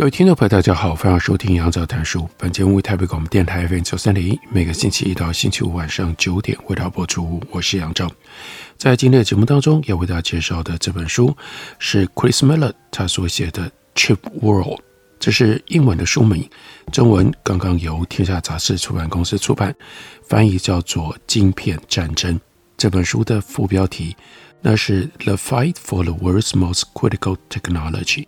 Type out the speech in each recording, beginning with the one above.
各位听众朋友，大家好，欢迎收听杨照谈书。本节目为台北广播电台 FM 九三点一，每个星期一到星期五晚上九点为大家播出。我是杨照，在今天的节目当中要为大家介绍的这本书是 Chris Miller 他所写的《Chip World》，这是英文的书名，中文刚刚由天下杂志出版公司出版，翻译叫做《晶片战争》。这本书的副标题那是 The Fight for the World's Most Critical Technology。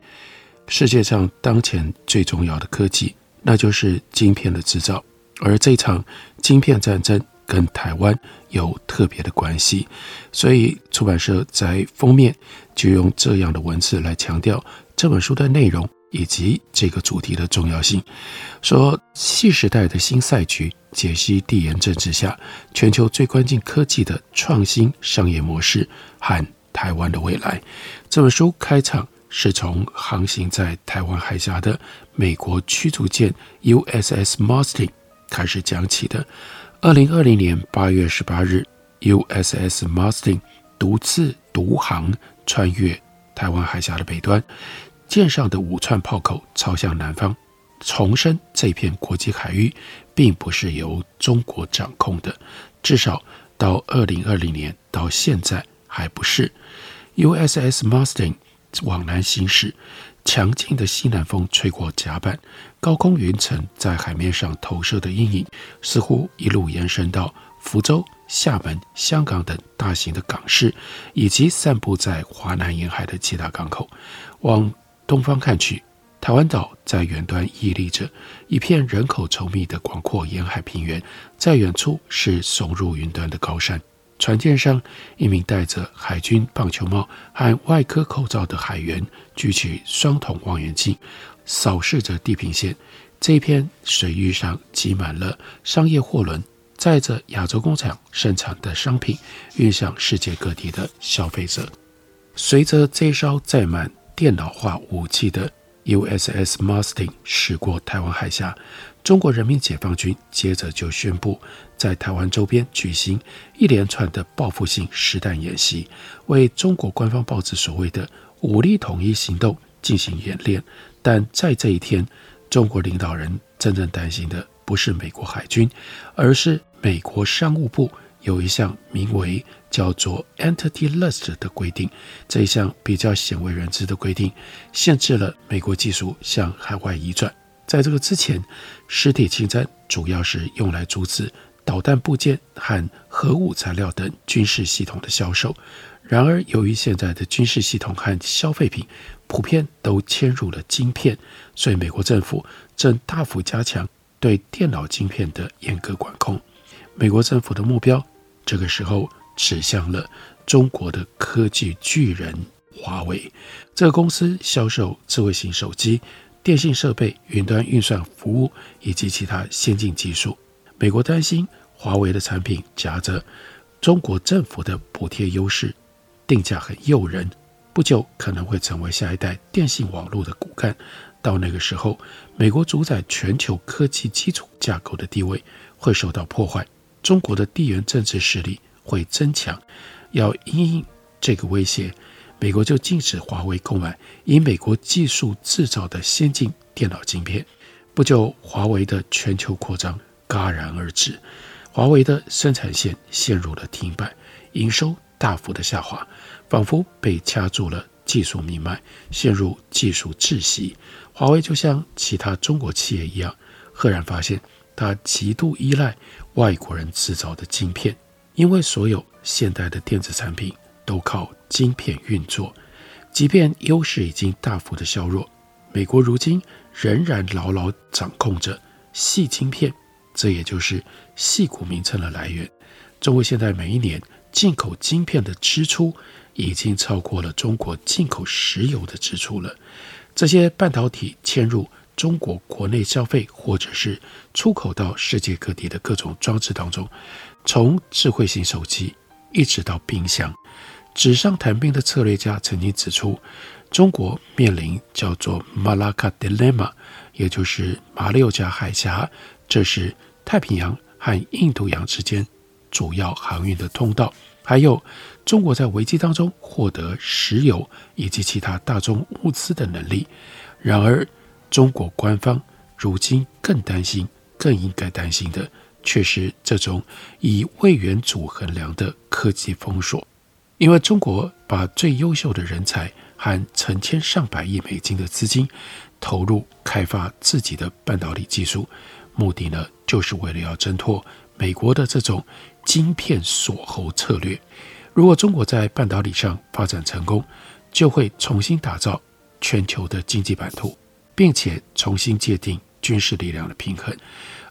世界上当前最重要的科技，那就是晶片的制造。而这场晶片战争跟台湾有特别的关系，所以出版社在封面就用这样的文字来强调这本书的内容以及这个主题的重要性。说，新时代的新赛局，解析地缘政治下全球最关键科技的创新商业模式和台湾的未来。这本书开场。是从航行在台湾海峡的美国驱逐舰 USS masting 开始讲起的。二零二零年八月十八日，USS masting 独自独航穿越台湾海峡的北端，舰上的五串炮口朝向南方，重申这片国际海域并不是由中国掌控的，至少到二零二零年到现在还不是。USS masting 往南行驶，强劲的西南风吹过甲板，高空云层在海面上投射的阴影，似乎一路延伸到福州、厦门、香港等大型的港市，以及散布在华南沿海的其他港口。往东方看去，台湾岛在远端屹立着，一片人口稠密的广阔沿海平原，在远处是耸入云端的高山。船舰上，一名戴着海军棒球帽和外科口罩的海员举起双筒望远镜，扫视着地平线。这片水域上挤满了商业货轮，载着亚洲工厂生产的商品，运向世界各地的消费者。随着这艘载满电脑化武器的 USS Marston 驶过台湾海峡。中国人民解放军接着就宣布，在台湾周边举行一连串的报复性实弹演习，为中国官方报纸所谓的“武力统一行动”进行演练。但在这一天，中国领导人真正担心的不是美国海军，而是美国商务部有一项名为叫做 “Entity List” 的规定。这一项比较鲜为人知的规定，限制了美国技术向海外移转。在这个之前，实体清单主要是用来阻止导弹部件和核武材料等军事系统的销售。然而，由于现在的军事系统和消费品普遍都嵌入了晶片，所以美国政府正大幅加强对电脑晶片的严格管控。美国政府的目标这个时候指向了中国的科技巨人华为。这个公司销售智慧型手机。电信设备、云端运算服务以及其他先进技术，美国担心华为的产品夹着中国政府的补贴优势，定价很诱人，不久可能会成为下一代电信网络的骨干。到那个时候，美国主宰全球科技基础架构的地位会受到破坏，中国的地缘政治势力会增强。要因应这个威胁。美国就禁止华为购买以美国技术制造的先进电脑晶片。不久，华为的全球扩张戛然而止，华为的生产线陷入了停摆，营收大幅的下滑，仿佛被掐住了技术命脉，陷入技术窒息。华为就像其他中国企业一样，赫然发现它极度依赖外国人制造的晶片，因为所有现代的电子产品。都靠晶片运作，即便优势已经大幅的削弱，美国如今仍然牢牢掌控着细晶片，这也就是矽谷名称的来源。中国现在每一年进口晶片的支出已经超过了中国进口石油的支出了。这些半导体嵌入中国国内消费，或者是出口到世界各地的各种装置当中，从智慧型手机一直到冰箱。纸上谈兵的策略家曾经指出，中国面临叫做 Malacca Dilemma，也就是马六甲海峡，这是太平洋和印度洋之间主要航运的通道。还有中国在危机当中获得石油以及其他大宗物资的能力。然而，中国官方如今更担心、更应该担心的，却是这种以位元组衡量的科技封锁。因为中国把最优秀的人才和成千上百亿美金的资金投入开发自己的半导体技术，目的呢，就是为了要挣脱美国的这种晶片锁喉策略。如果中国在半导体上发展成功，就会重新打造全球的经济版图，并且重新界定军事力量的平衡。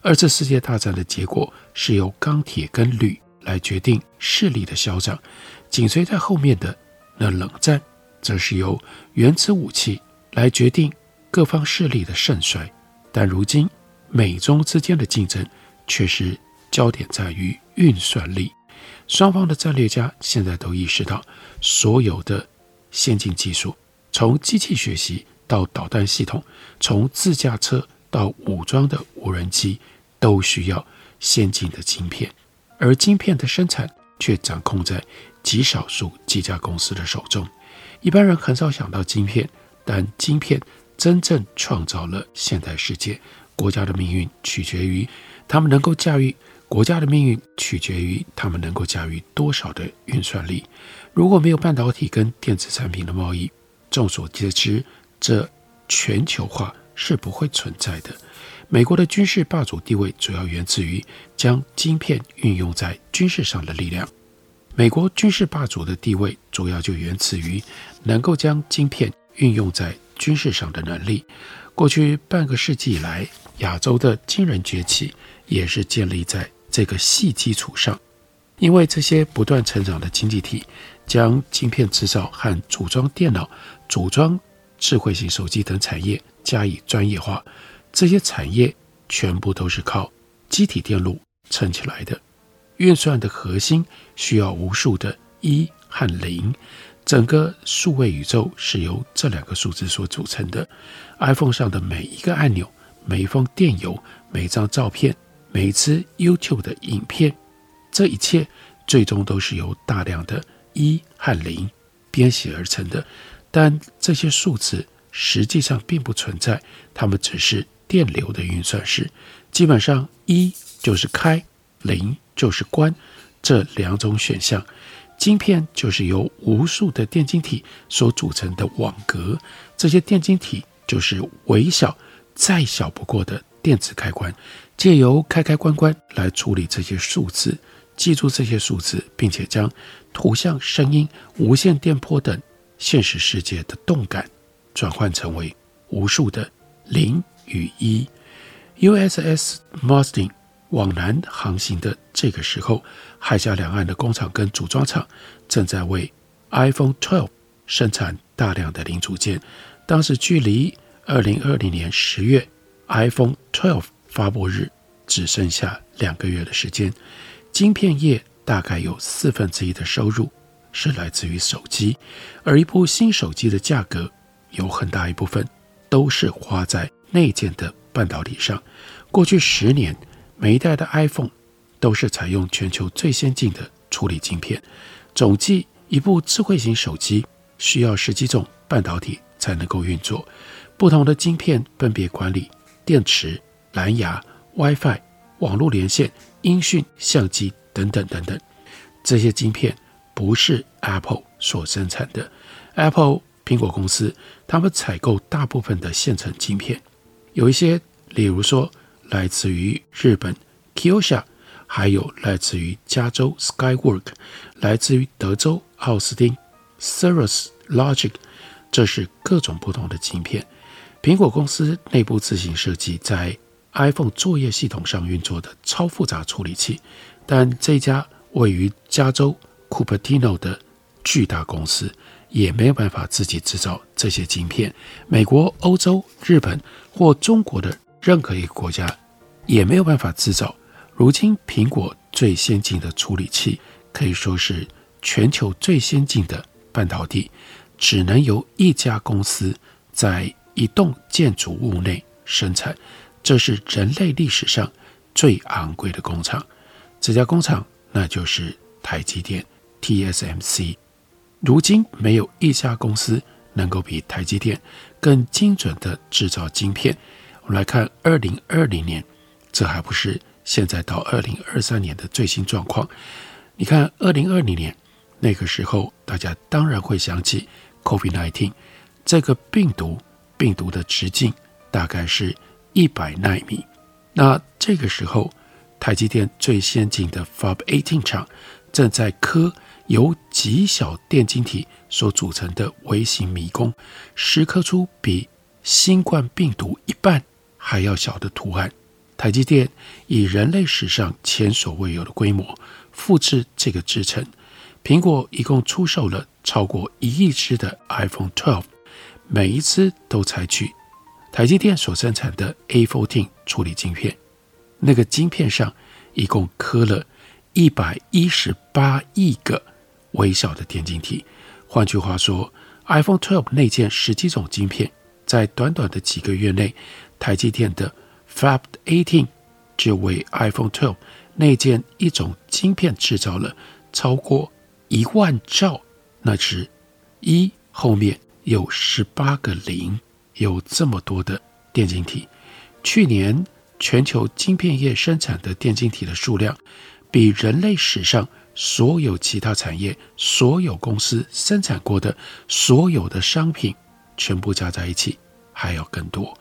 二次世界大战的结果是由钢铁跟铝来决定势力的消长，紧随在后面的那冷战，则是由原子武器来决定各方势力的盛衰。但如今美中之间的竞争却是焦点在于运算力。双方的战略家现在都意识到，所有的先进技术，从机器学习到导弹系统，从自驾车到武装的无人机，都需要先进的晶片。而晶片的生产却掌控在极少数几家公司的手中。一般人很少想到晶片，但晶片真正创造了现代世界。国家的命运取决于他们能够驾驭，国家的命运取决于他们能够驾驭多少的运算力。如果没有半导体跟电子产品的贸易，众所皆知，这全球化是不会存在的。美国的军事霸主地位主要源自于将晶片运用在军事上的力量。美国军事霸主的地位主要就源自于能够将晶片运用在军事上的能力。过去半个世纪以来，亚洲的惊人崛起也是建立在这个细基础上。因为这些不断成长的经济体将晶片制造和组装电脑、组装智慧型手机等产业加以专业化。这些产业全部都是靠机体电路撑起来的，运算的核心需要无数的一和零，整个数位宇宙是由这两个数字所组成的。iPhone 上的每一个按钮、每一封电邮、每一张照片、每一支 YouTube 的影片，这一切最终都是由大量的一和零编写而成的。但这些数字实际上并不存在，它们只是。电流的运算式，基本上一就是开，零就是关，这两种选项。晶片就是由无数的电晶体所组成的网格，这些电晶体就是微小、再小不过的电子开关，借由开开关关来处理这些数字，记住这些数字，并且将图像、声音、无线电波等现实世界的动感转换成为无数的零。与一，USS Marsden 往南航行的这个时候，海峡两岸的工厂跟组装厂正在为 iPhone 12生产大量的零组件。当时距离二零二零年十月 iPhone 12发布日只剩下两个月的时间，晶片业大概有四分之一的收入是来自于手机，而一部新手机的价格有很大一部分都是花在。内建的半导体上，过去十年，每一代的 iPhone 都是采用全球最先进的处理晶片。总计，一部智慧型手机需要十几种半导体才能够运作。不同的晶片分别管理电池、蓝牙、WiFi、网络连线、音讯、相机等等等等。这些晶片不是 Apple 所生产的，Apple 苹果公司他们采购大部分的现成晶片。有一些，例如说，来自于日本 Kioxia，还有来自于加州 Skywork，来自于德州奥斯汀 Cirrus Logic，这是各种不同的晶片。苹果公司内部自行设计在 iPhone 作业系统上运作的超复杂处理器，但这家位于加州 Cupertino 的巨大公司，也没有办法自己制造这些晶片。美国、欧洲、日本或中国的任何一个国家也没有办法制造。如今，苹果最先进的处理器可以说是全球最先进的半导体，只能由一家公司在一栋建筑物内生产。这是人类历史上最昂贵的工厂。这家工厂那就是台积电 TSMC。如今，没有一家公司能够比台积电更精准的制造晶片。我们来看二零二零年，这还不是。现在到二零二三年的最新状况，你看，二零二零年那个时候，大家当然会想起 COVID-19 这个病毒，病毒的直径大概是一百纳米。那这个时候，台积电最先进的 Fab 18厂正在刻由极小电晶体所组成的微型迷宫，石刻出比新冠病毒一半还要小的图案。台积电以人类史上前所未有的规模复制这个制程。苹果一共出售了超过一亿只的 iPhone 12，每一只都采取台积电所生产的 A14 处理晶片。那个晶片上一共刻了一百一十八亿个微小的电晶体。换句话说，iPhone 12内建十几种晶片，在短短的几个月内，台积电的 Fab 18就为 iPhone 12内建一种晶片制造了超过一万兆，那是一后面有十八个零，有这么多的电晶体。去年全球晶片业生产的电晶体的数量，比人类史上所有其他产业、所有公司生产过的所有的商品全部加在一起还要更多。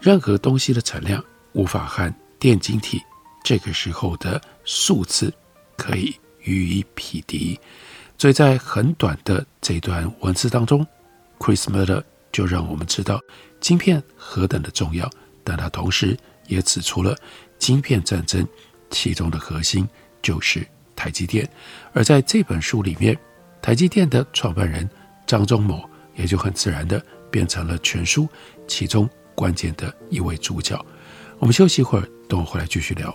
任何东西的产量无法和电晶体这个时候的数字可以予以匹敌，所以在很短的这段文字当中，Chris Miller 就让我们知道晶片何等的重要，但他同时也指出了晶片战争其中的核心就是台积电，而在这本书里面，台积电的创办人张忠谋也就很自然的变成了全书其中。关键的一位主角，我们休息一会儿，等我回来继续聊。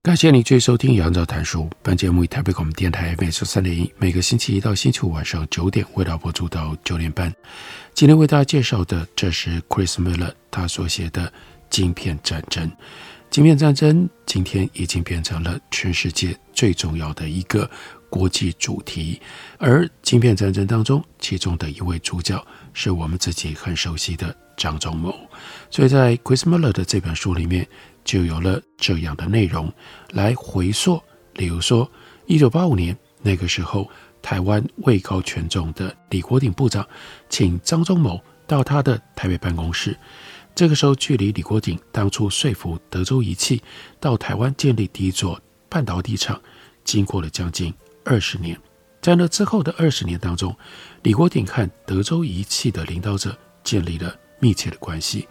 感谢你继续收听杨照谈书。本节目以台北广播电台 FM 三点一，每个星期一到星期五晚上九点，为大家播出到九点半。今天为大家介绍的，这是 Chris Miller 他所写的《晶片战争》。晶片战争今天已经变成了全世界最重要的一个国际主题。而晶片战争当中，其中的一位主角是我们自己很熟悉的张忠谋。所以在 Chris Miller 的这本书里面。就有了这样的内容来回溯，例如说，一九八五年那个时候，台湾位高权重的李国鼎部长请张忠谋到他的台北办公室。这个时候，距离李国鼎当初说服德州仪器到台湾建立第一座半导体厂经过了将近二十年。在那之后的二十年当中，李国鼎和德州仪器的领导者建立了密切的关系。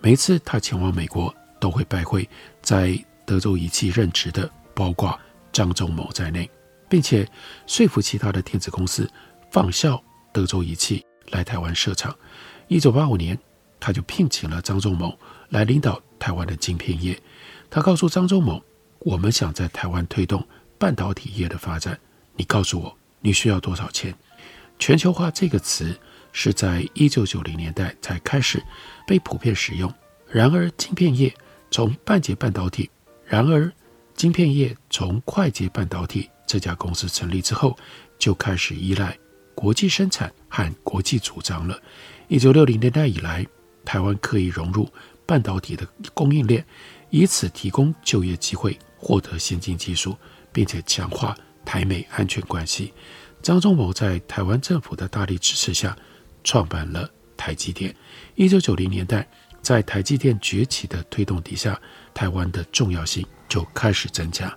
每一次他前往美国，都会拜会在德州仪器任职的，包括张忠谋在内，并且说服其他的电子公司仿效德州仪器来台湾设厂。一九八五年，他就聘请了张忠谋来领导台湾的晶片业。他告诉张忠谋：“我们想在台湾推动半导体业的发展，你告诉我。”你需要多少钱？全球化这个词是在一九九零年代才开始被普遍使用。然而，晶片业从半截半导体，然而晶片业从快捷半导体这家公司成立之后，就开始依赖国际生产和国际主张了。一九六零年代以来，台湾刻意融入半导体的供应链，以此提供就业机会，获得先进技术，并且强化。台美安全关系，张忠谋在台湾政府的大力支持下，创办了台积电。一九九零年代，在台积电崛起的推动底下，台湾的重要性就开始增加。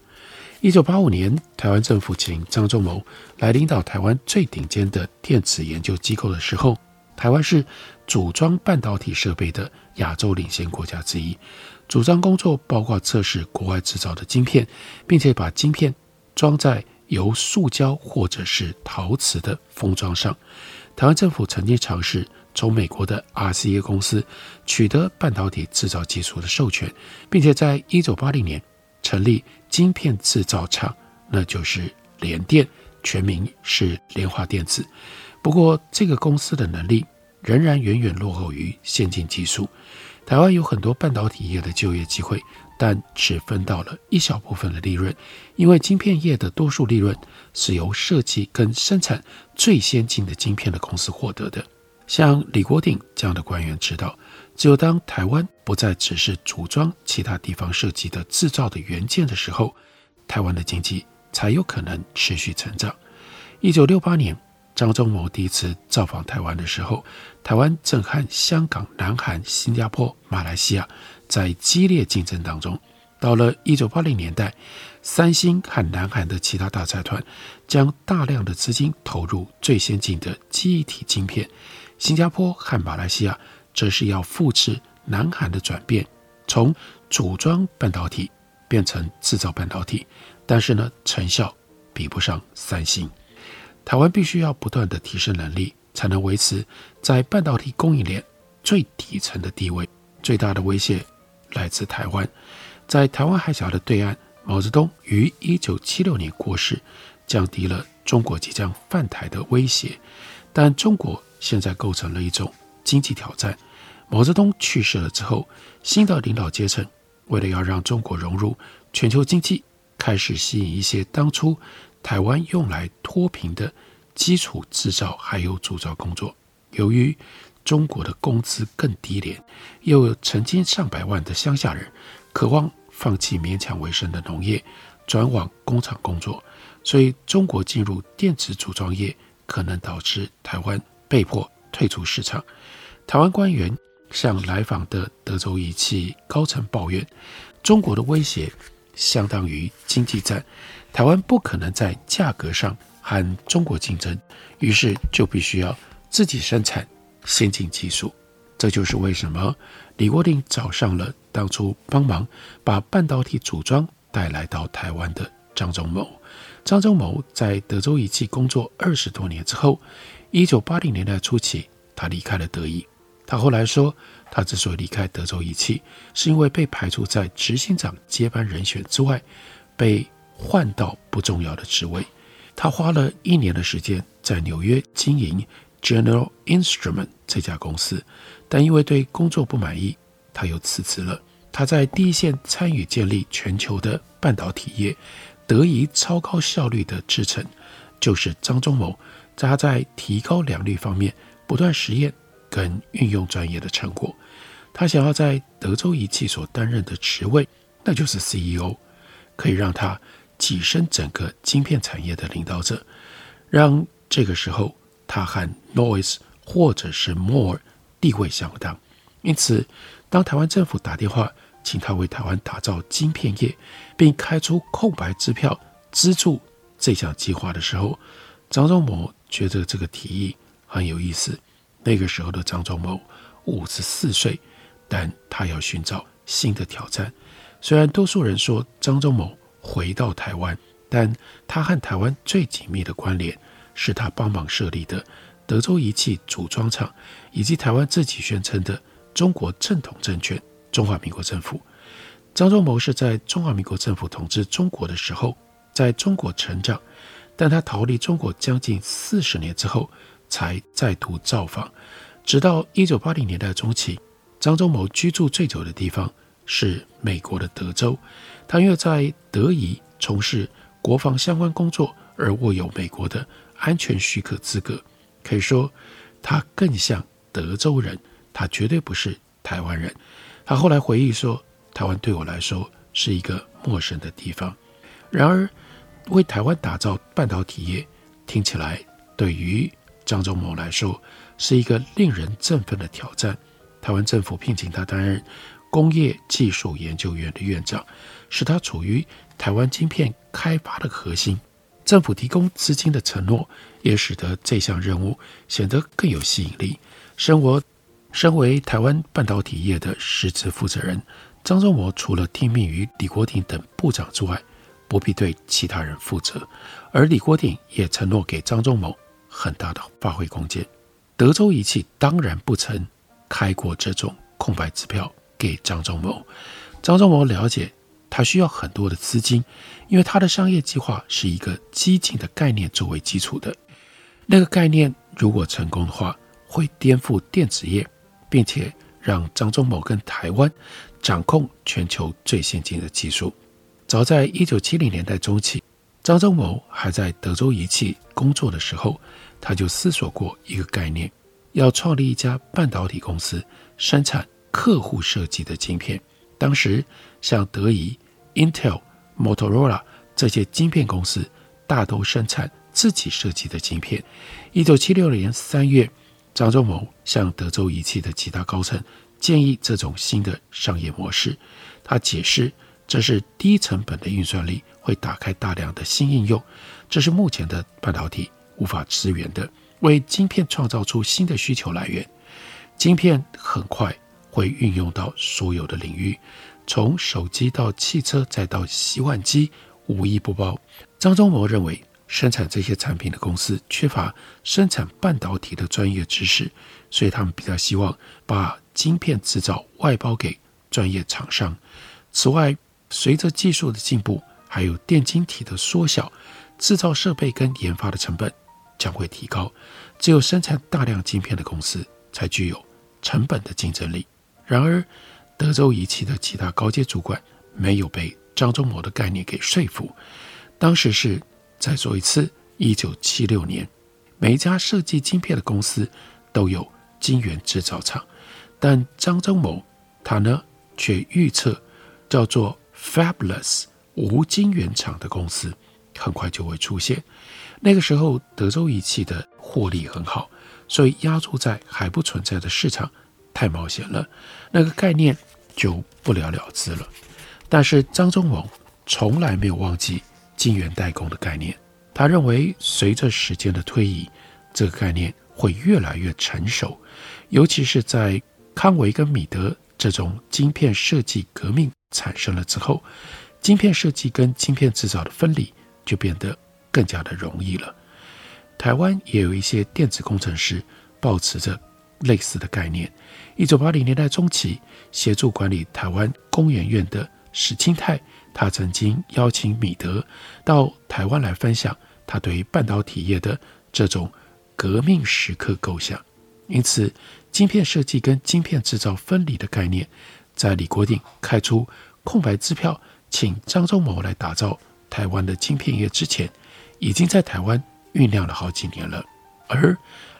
一九八五年，台湾政府请张忠谋来领导台湾最顶尖的电子研究机构的时候，台湾是组装半导体设备的亚洲领先国家之一。组装工作包括测试国外制造的晶片，并且把晶片装在由塑胶或者是陶瓷的封装上，台湾政府曾经尝试从美国的 RCA 公司取得半导体制造技术的授权，并且在一九八零年成立晶片制造厂，那就是联电，全名是联华电子。不过，这个公司的能力仍然远远落后于先进技术。台湾有很多半导体业的就业机会。但只分到了一小部分的利润，因为晶片业的多数利润是由设计跟生产最先进的晶片的公司获得的。像李国鼎这样的官员知道，只有当台湾不再只是组装其他地方设计的制造的元件的时候，台湾的经济才有可能持续成长。一九六八年，张忠谋第一次造访台湾的时候，台湾正和香港、南韩、新加坡、马来西亚。在激烈竞争当中，到了一九八零年代，三星和南韩的其他大财团将大量的资金投入最先进的记忆体晶片。新加坡和马来西亚则是要复制南韩的转变，从组装半导体变成制造半导体，但是呢，成效比不上三星。台湾必须要不断的提升能力，才能维持在半导体供应链最底层的地位。最大的威胁。来自台湾，在台湾海峡的对岸，毛泽东于一九七六年过世，降低了中国即将犯台的威胁。但中国现在构成了一种经济挑战。毛泽东去世了之后，新的领导阶层为了要让中国融入全球经济，开始吸引一些当初台湾用来脱贫的基础制造还有组装工作。由于中国的工资更低廉，又有成千上百万的乡下人渴望放弃勉强为生的农业，转往工厂工作，所以中国进入电子组装业可能导致台湾被迫退出市场。台湾官员向来访的德州仪器高层抱怨，中国的威胁相当于经济战，台湾不可能在价格上和中国竞争，于是就必须要自己生产。先进技术，这就是为什么李国鼎找上了当初帮忙把半导体组装带来到台湾的张忠谋。张忠谋在德州仪器工作二十多年之后，一九八零年代初期，他离开了德仪。他后来说，他之所以离开德州仪器，是因为被排除在执行长接班人选之外，被换到不重要的职位。他花了一年的时间在纽约经营。General Instrument 这家公司，但因为对工作不满意，他又辞职了。他在第一线参与建立全球的半导体业，得以超高效率的制成，就是张忠谋在他在提高良率方面不断实验跟运用专业的成果。他想要在德州仪器所担任的职位，那就是 CEO，可以让他跻身整个晶片产业的领导者，让这个时候。他和 Noise 或者是 Moore 地位相当，因此，当台湾政府打电话请他为台湾打造晶片业，并开出空白支票资助这项计划的时候，张忠谋觉得这个提议很有意思。那个时候的张忠谋五十四岁，但他要寻找新的挑战。虽然多数人说张忠谋回到台湾，但他和台湾最紧密的关联是他帮忙设立的德州仪器组装厂，以及台湾自己宣称的中国正统政权——中华民国政府。张忠谋是在中华民国政府统治中国的时候，在中国成长，但他逃离中国将近四十年之后，才再度造访。直到一九八零年代中期，张忠谋居住最久的地方是美国的德州。他因为在德仪从事国防相关工作而握有美国的安全许可资格。可以说，他更像德州人，他绝对不是台湾人。他后来回忆说：“台湾对我来说是一个陌生的地方。”然而，为台湾打造半导体业，听起来对于张忠谋来说是一个令人振奋的挑战。台湾政府聘请他担任工业技术研究院的院长，使他处于台湾晶片开发的核心。政府提供资金的承诺，也使得这项任务显得更有吸引力。生活身为台湾半导体业的实质负责人，张忠谋除了听命于李国鼎等部长之外，不必对其他人负责。而李国鼎也承诺给张忠谋很大的发挥空间。德州仪器当然不曾开过这种空白支票给张忠谋。张忠谋了解，他需要很多的资金，因为他的商业计划是一个激进的概念作为基础的。那个概念如果成功的话，会颠覆电子业，并且让张忠谋跟台湾掌控全球最先进的技术。早在一九七零年代中期，张忠谋还在德州仪器工作的时候，他就思索过一个概念：要创立一家半导体公司，生产客户设计的晶片。当时，像德仪、Intel、Motorola 这些晶片公司，大都生产自己设计的晶片。一九七六年三月，张忠谋向德州仪器的其他高层建议这种新的商业模式。他解释，这是低成本的运算力会打开大量的新应用，这是目前的半导体无法支援的，为晶片创造出新的需求来源。晶片很快会运用到所有的领域。从手机到汽车，再到洗碗机，无一不包。张忠谋认为，生产这些产品的公司缺乏生产半导体的专业知识，所以他们比较希望把晶片制造外包给专业厂商。此外，随着技术的进步，还有电晶体的缩小，制造设备跟研发的成本将会提高。只有生产大量晶片的公司才具有成本的竞争力。然而，德州仪器的其他高阶主管没有被张忠谋的概念给说服。当时是再说一次，一九七六年，每一家设计晶片的公司都有晶圆制造厂，但张忠谋他呢却预测叫做 Fabless 无晶圆厂的公司很快就会出现。那个时候，德州仪器的获利很好，所以押注在还不存在的市场太冒险了。那个概念。就不了了之了。但是张忠谋从来没有忘记晶圆代工的概念。他认为，随着时间的推移，这个概念会越来越成熟。尤其是在康维跟米德这种晶片设计革命产生了之后，晶片设计跟晶片制造的分离就变得更加的容易了。台湾也有一些电子工程师抱持着类似的概念。一九八零年代中期，协助管理台湾工研院的史清泰，他曾经邀请米德到台湾来分享他对于半导体业的这种革命时刻构想。因此，晶片设计跟晶片制造分离的概念，在李国鼎开出空白支票，请张忠谋来打造台湾的晶片业之前，已经在台湾酝酿了好几年了。而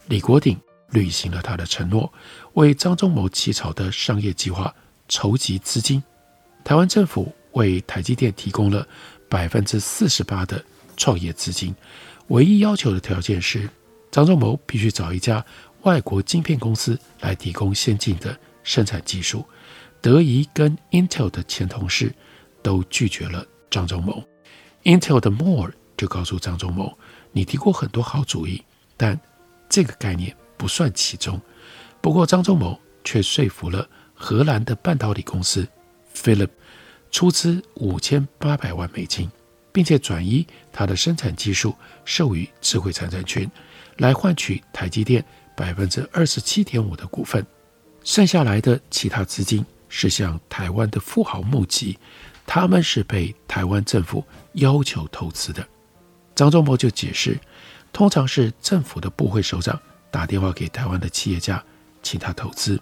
李国鼎。履行了他的承诺，为张忠谋起草的商业计划筹集资金。台湾政府为台积电提供了百分之四十八的创业资金，唯一要求的条件是张忠谋必须找一家外国晶片公司来提供先进的生产技术。德仪跟 Intel 的前同事都拒绝了张忠谋。Intel 的 Moore 就告诉张忠谋：“你提过很多好主意，但这个概念不算其中。”不过张忠谋却说服了荷兰的半导体公司 Philip 出资五千八百万美金，并且转移他的生产技术授予智慧财产权，来换取台积电百分之二十七点五的股份。剩下来的其他资金是向台湾的富豪募集，他们是被台湾政府要求投资的。张忠谋就解释，通常是政府的部会首长打电话给台湾的企业家，请他投资。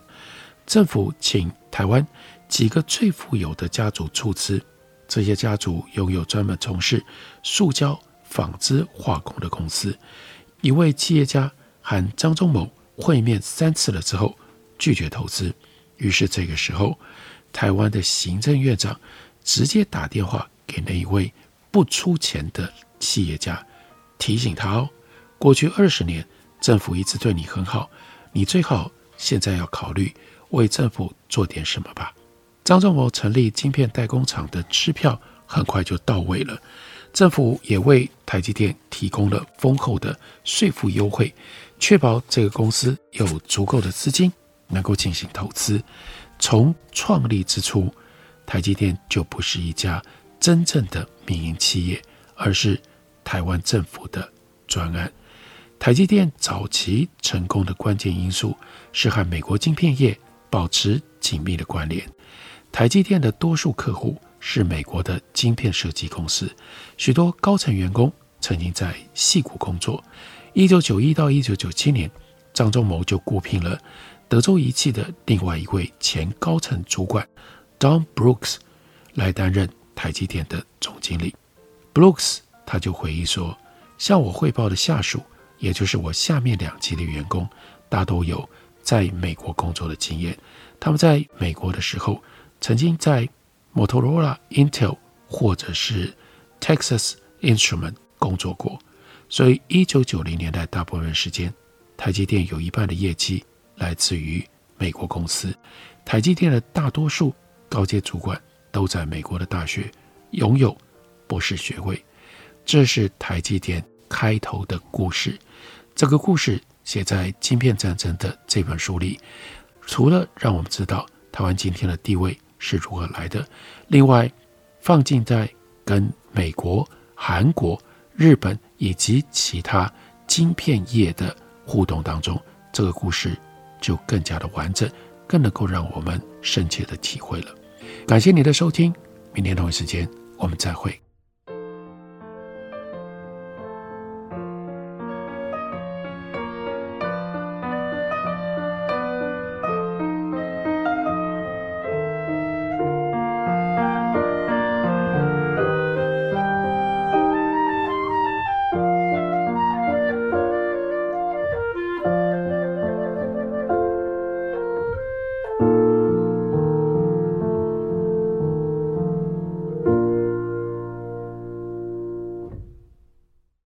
政府请台湾几个最富有的家族出资，这些家族拥有专门从事塑胶、纺织、化工的公司。一位企业家喊张忠谋会面三次了之后，拒绝投资。于是这个时候，台湾的行政院长直接打电话给那一位不出钱的企业家，提醒他哦，过去二十年政府一直对你很好，你最好现在要考虑为政府做点什么吧。张忠谋成立晶片代工厂的支票很快就到位了，政府也为台积电提供了丰厚的税负优惠，确保这个公司有足够的资金能够进行投资。从创立之初，台积电就不是一家真正的民营企业，而是台湾政府的专案。台积电早期成功的关键因素是和美国晶片业保持紧密的关联。台积电的多数客户是美国的晶片设计公司，许多高层员工曾经在戏谷工作。一九九一到一九九七年，张忠谋就雇聘了德州仪器的另外一位前高层主管 Don Brooks 来担任台积电的总经理。Brooks 他就回忆说：“向我汇报的下属，也就是我下面两级的员工，大都有在美国工作的经验。他们在美国的时候。”曾经在 Motorola、Intel 或者是 Texas Instrument 工作过，所以一九九零年代大部分时间，台积电有一半的业绩来自于美国公司。台积电的大多数高阶主管都在美国的大学拥有博士学位。这是台积电开头的故事。这个故事写在《晶片战争》的这本书里，除了让我们知道台湾今天的地位。是如何来的？另外，放进在跟美国、韩国、日本以及其他晶片业的互动当中，这个故事就更加的完整，更能够让我们深切的体会了。感谢你的收听，明天同一时间我们再会。